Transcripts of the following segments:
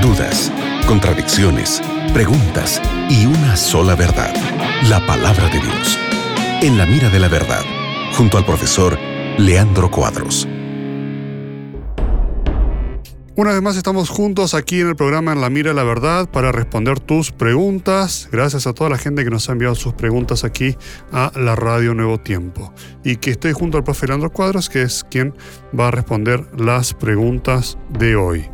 dudas, contradicciones, preguntas y una sola verdad, la palabra de Dios. En la mira de la verdad, junto al profesor Leandro Cuadros. Una vez más estamos juntos aquí en el programa En la Mira la Verdad para responder tus preguntas. Gracias a toda la gente que nos ha enviado sus preguntas aquí a la Radio Nuevo Tiempo. Y que estoy junto al profe Leandro Cuadros, que es quien va a responder las preguntas de hoy.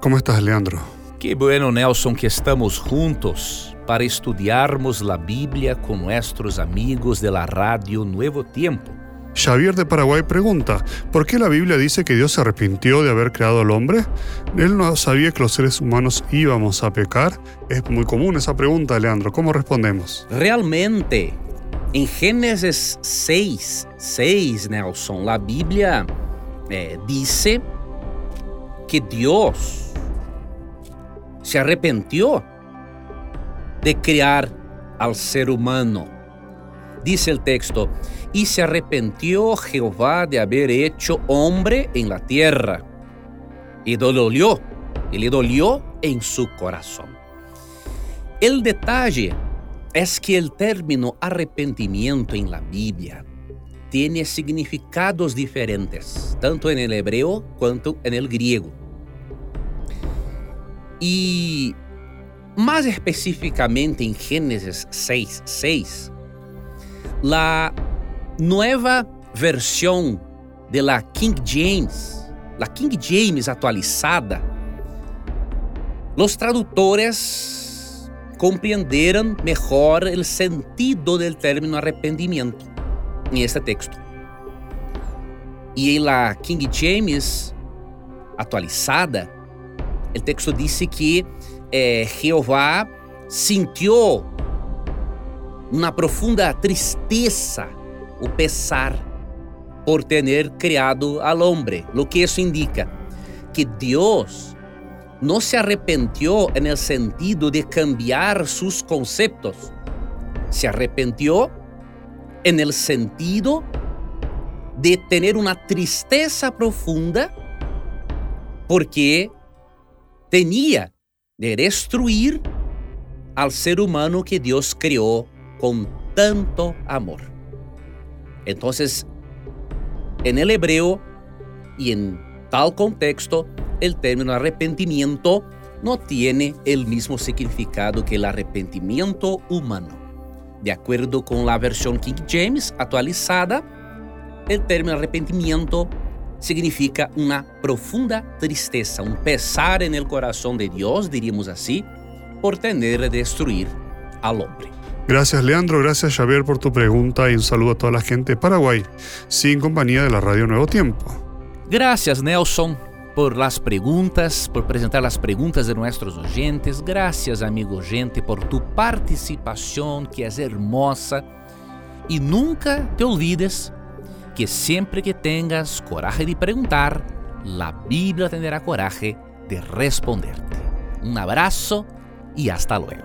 ¿Cómo estás, Leandro? Qué bueno, Nelson, que estamos juntos para estudiarmos la Biblia con nuestros amigos de la Radio Nuevo Tiempo. Xavier de Paraguay pregunta, ¿por qué la Biblia dice que Dios se arrepintió de haber creado al hombre? Él no sabía que los seres humanos íbamos a pecar. Es muy común esa pregunta, Leandro. ¿Cómo respondemos? Realmente, en Génesis 6, 6, Nelson, la Biblia eh, dice que Dios se arrepintió de crear al ser humano. Dice el texto, y se arrepintió Jehová de haber hecho hombre en la tierra. Y dolió, y le dolió en su corazón. El detalle es que el término arrepentimiento en la Biblia tiene significados diferentes, tanto en el hebreo cuanto en el griego. Y más específicamente en Génesis 6, 6, la nueva versión de la King James, la King James atualizada, los traductores compreenderam mejor el sentido del término arrepentimiento en este texto. Y en la King James atualizada, el texto dice que eh, Jehová sintió una profunda tristeza o pesar por ter criado al hombre. Lo que isso indica que Deus não se arrepentió en el sentido de cambiar sus conceptos. Se arrepentió en el sentido de tener una tristeza profunda porque tenía de destruir al ser humano que Dios creó con tanto amor. Entonces, en el hebreo y en tal contexto, el término arrepentimiento no tiene el mismo significado que el arrepentimiento humano. De acuerdo con la versión King James actualizada, el término arrepentimiento significa una profunda tristeza, un pesar en el corazón de Dios, diríamos así, por tener de destruir al hombre. Gracias Leandro, gracias Xavier por tu pregunta y un saludo a toda la gente de Paraguay, sin compañía de la Radio Nuevo Tiempo. Gracias Nelson por las preguntas, por presentar las preguntas de nuestros oyentes. Gracias amigo oyente por tu participación que es hermosa. Y nunca te olvides que siempre que tengas coraje de preguntar, la Biblia tendrá coraje de responderte. Un abrazo y hasta luego.